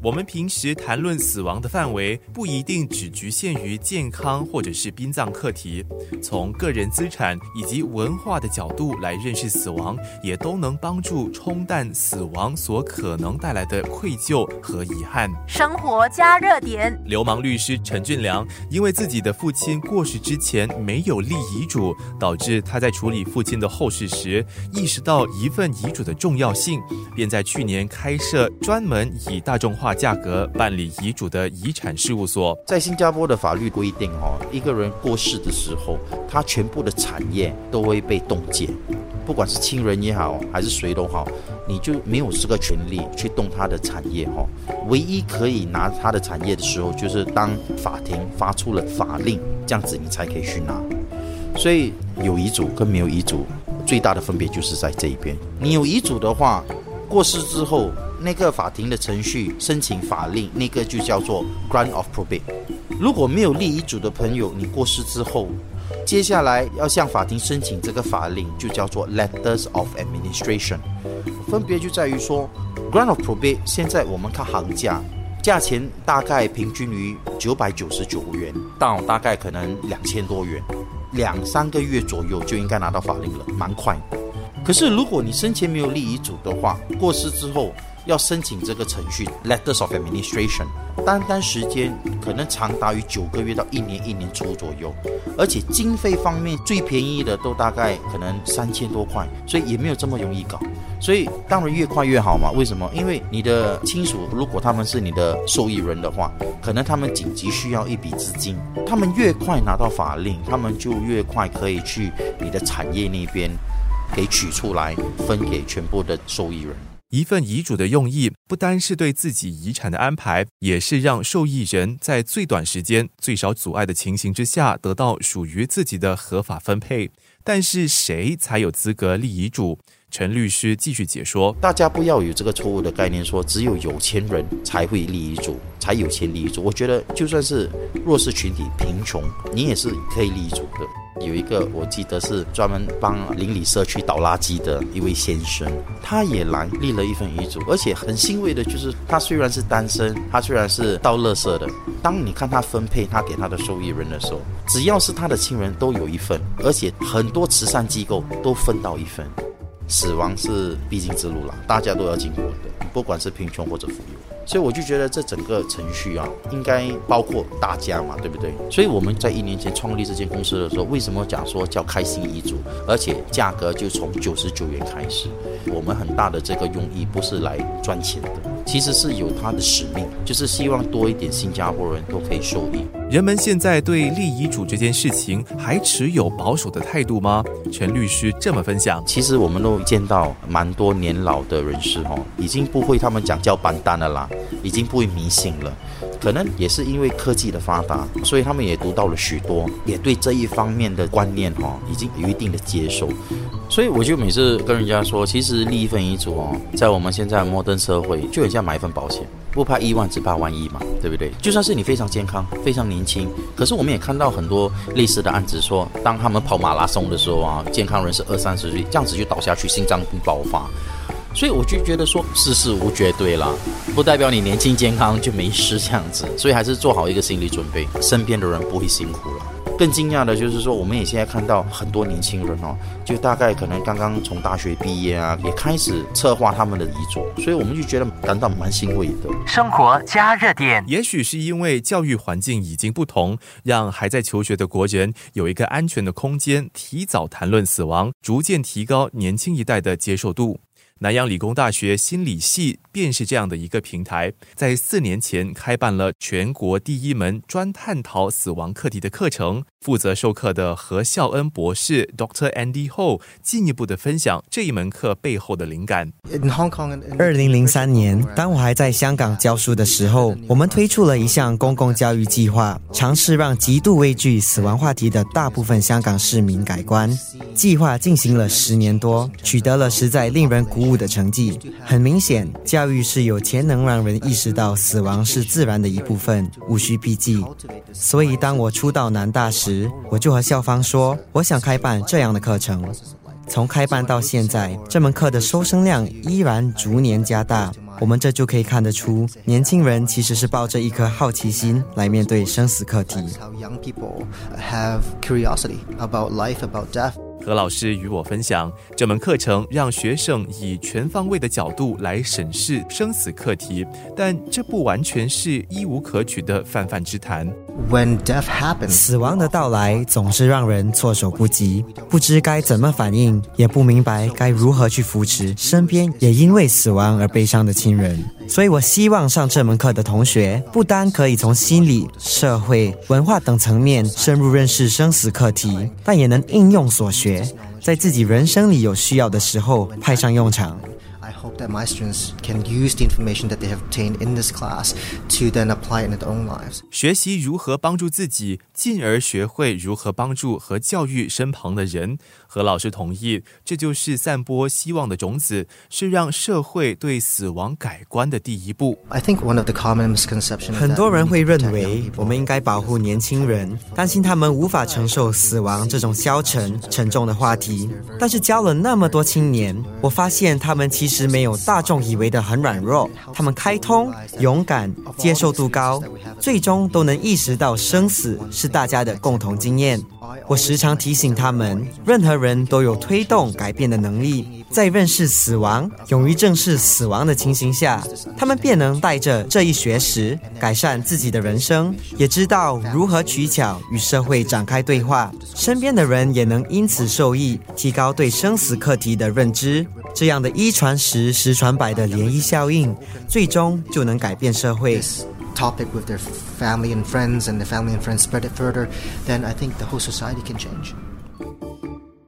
我们平时谈论死亡的范围，不一定只局限于健康或者是殡葬课题。从个人资产以及文化的角度来认识死亡，也都能帮助冲淡死亡所可能带来的愧疚和遗憾。生活加热点。流氓律师陈俊良因为自己的父亲过世之前没有立遗嘱，导致他在处理父亲的后事时，意识到一份遗嘱的重要性，便在去年开设专门以大众化价格办理遗嘱的遗产事务所。在新加坡的法律规定，哦，一个人过世的时候，他全部的产业都会被冻结，不管是亲人也好，还是谁都好，你就没有这个权利去动他的产业，哈。唯一可以拿他的产业的时候，就是当法庭发出了法令，这样子你才可以去拿。所以有遗嘱跟没有遗嘱最大的分别就是在这一边。你有遗嘱的话，过世之后，那个法庭的程序申请法令，那个就叫做 grant of probate。如果没有立遗嘱的朋友，你过世之后，接下来要向法庭申请这个法令，就叫做 letters of administration。分别就在于说，grant of probate 现在我们看行价。价钱大概平均于九百九十九元到大概可能两千多元，两三个月左右就应该拿到法令了，蛮快。可是如果你生前没有立遗嘱的话，过世之后要申请这个程序 letters of administration，单单时间可能长达于九个月到一年一年出左右，而且经费方面最便宜的都大概可能三千多块，所以也没有这么容易搞。所以当然越快越好嘛。为什么？因为你的亲属如果他们是你的受益人的话，可能他们紧急需要一笔资金，他们越快拿到法令，他们就越快可以去你的产业那边给取出来分给全部的受益人。一份遗嘱的用意，不单是对自己遗产的安排，也是让受益人在最短时间、最少阻碍的情形之下，得到属于自己的合法分配。但是，谁才有资格立遗嘱？陈律师继续解说：大家不要有这个错误的概念，说只有有钱人才会立遗嘱，才有钱立遗嘱。我觉得，就算是弱势群体、贫穷，你也是可以立遗嘱的。有一个我记得是专门帮邻里社区倒垃圾的一位先生，他也来立了一份遗嘱，而且很欣慰的就是，他虽然是单身，他虽然是倒垃圾的，当你看他分配他给他的受益人的时候，只要是他的亲人都有一份，而且很多慈善机构都分到一份。死亡是必经之路了，大家都要经过的，不管是贫穷或者富有。所以我就觉得这整个程序啊，应该包括大家嘛，对不对？所以我们在一年前创立这间公司的时候，为什么讲说叫开心遗嘱，而且价格就从九十九元开始？我们很大的这个用意不是来赚钱的，其实是有它的使命，就是希望多一点新加坡人都可以受益。人们现在对立遗嘱这件事情还持有保守的态度吗？陈律师这么分享：其实我们都见到蛮多年老的人士哦，已经不会他们讲叫板单了啦，已经不会迷信了。可能也是因为科技的发达，所以他们也读到了许多，也对这一方面的观念哈、已经有一定的接受。所以我就每次跟人家说，其实立一份遗嘱哦，在我们现在摩登社会，就很像买一份保险，不怕一万，只怕万一嘛，对不对？就算是你非常健康、非常年轻，可是我们也看到很多类似的案子说，当他们跑马拉松的时候啊，健康人士二三十岁，这样子就倒下去，心脏病爆发。所以我就觉得说世事无绝对啦，不代表你年轻健康就没事这样子，所以还是做好一个心理准备，身边的人不会辛苦了。更惊讶的就是说，我们也现在看到很多年轻人哦，就大概可能刚刚从大学毕业啊，也开始策划他们的遗嘱，所以我们就觉得感到蛮欣慰的。生活加热点，也许是因为教育环境已经不同，让还在求学的国人有一个安全的空间，提早谈论死亡，逐渐提高年轻一代的接受度。南洋理工大学心理系便是这样的一个平台，在四年前开办了全国第一门专探讨死亡课题的课程。负责授课的何孝恩博士 Dr. Andy Ho 进一步的分享这一门课背后的灵感。二零零三年，当我还在香港教书的时候，我们推出了一项公共教育计划，尝试让极度畏惧死亡话题的大部分香港市民改观。计划进行了十年多，取得了实在令人鼓务的成绩。很明显，教育是有钱能让人意识到死亡是自然的一部分，无需避忌。所以，当我初到南大时，我就和校方说，我想开办这样的课程。从开办到现在，这门课的收生量依然逐年加大。我们这就可以看得出，年轻人其实是抱着一颗好奇心来面对生死课题。何老师与我分享，这门课程让学生以全方位的角度来审视生死课题，但这不完全是一无可取的泛泛之谈。When death happens，死亡的到来总是让人措手不及，不知该怎么反应，也不明白该如何去扶持身边也因为死亡而悲伤的亲人。所以我希望上这门课的同学，不单可以从心理、社会、文化等层面深入认识生死课题，但也能应用所学，在自己人生里有需要的时候派上用场。That my students can use the information that they have obtained in this class to then apply in their own lives. 学习如何帮助自己，进而学会如何帮助和教育身旁的人。何老师同意，这就是散播希望的种子，是让社会对死亡改观的第一步。I think one of the common misconceptions 很多人会认为我们应该保护年轻人，担心他们无法承受死亡这种消沉沉重的话题。但是教了那么多青年，我发现他们其实。没有有大众以为的很软弱，他们开通、勇敢、接受度高，最终都能意识到生死是大家的共同经验。我时常提醒他们，任何人都有推动改变的能力。在认识死亡、勇于正视死亡的情形下，他们便能带着这一学识改善自己的人生，也知道如何取巧与社会展开对话。身边的人也能因此受益，提高对生死课题的认知。这样的一传十、十传百的涟漪效应，最终就能改变社会。Topic with their family and friends, and the family and friends spread it further, then I think the whole society can change.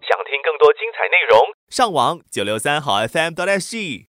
想听更多精彩内容，上网九六三好 FM 到 SG。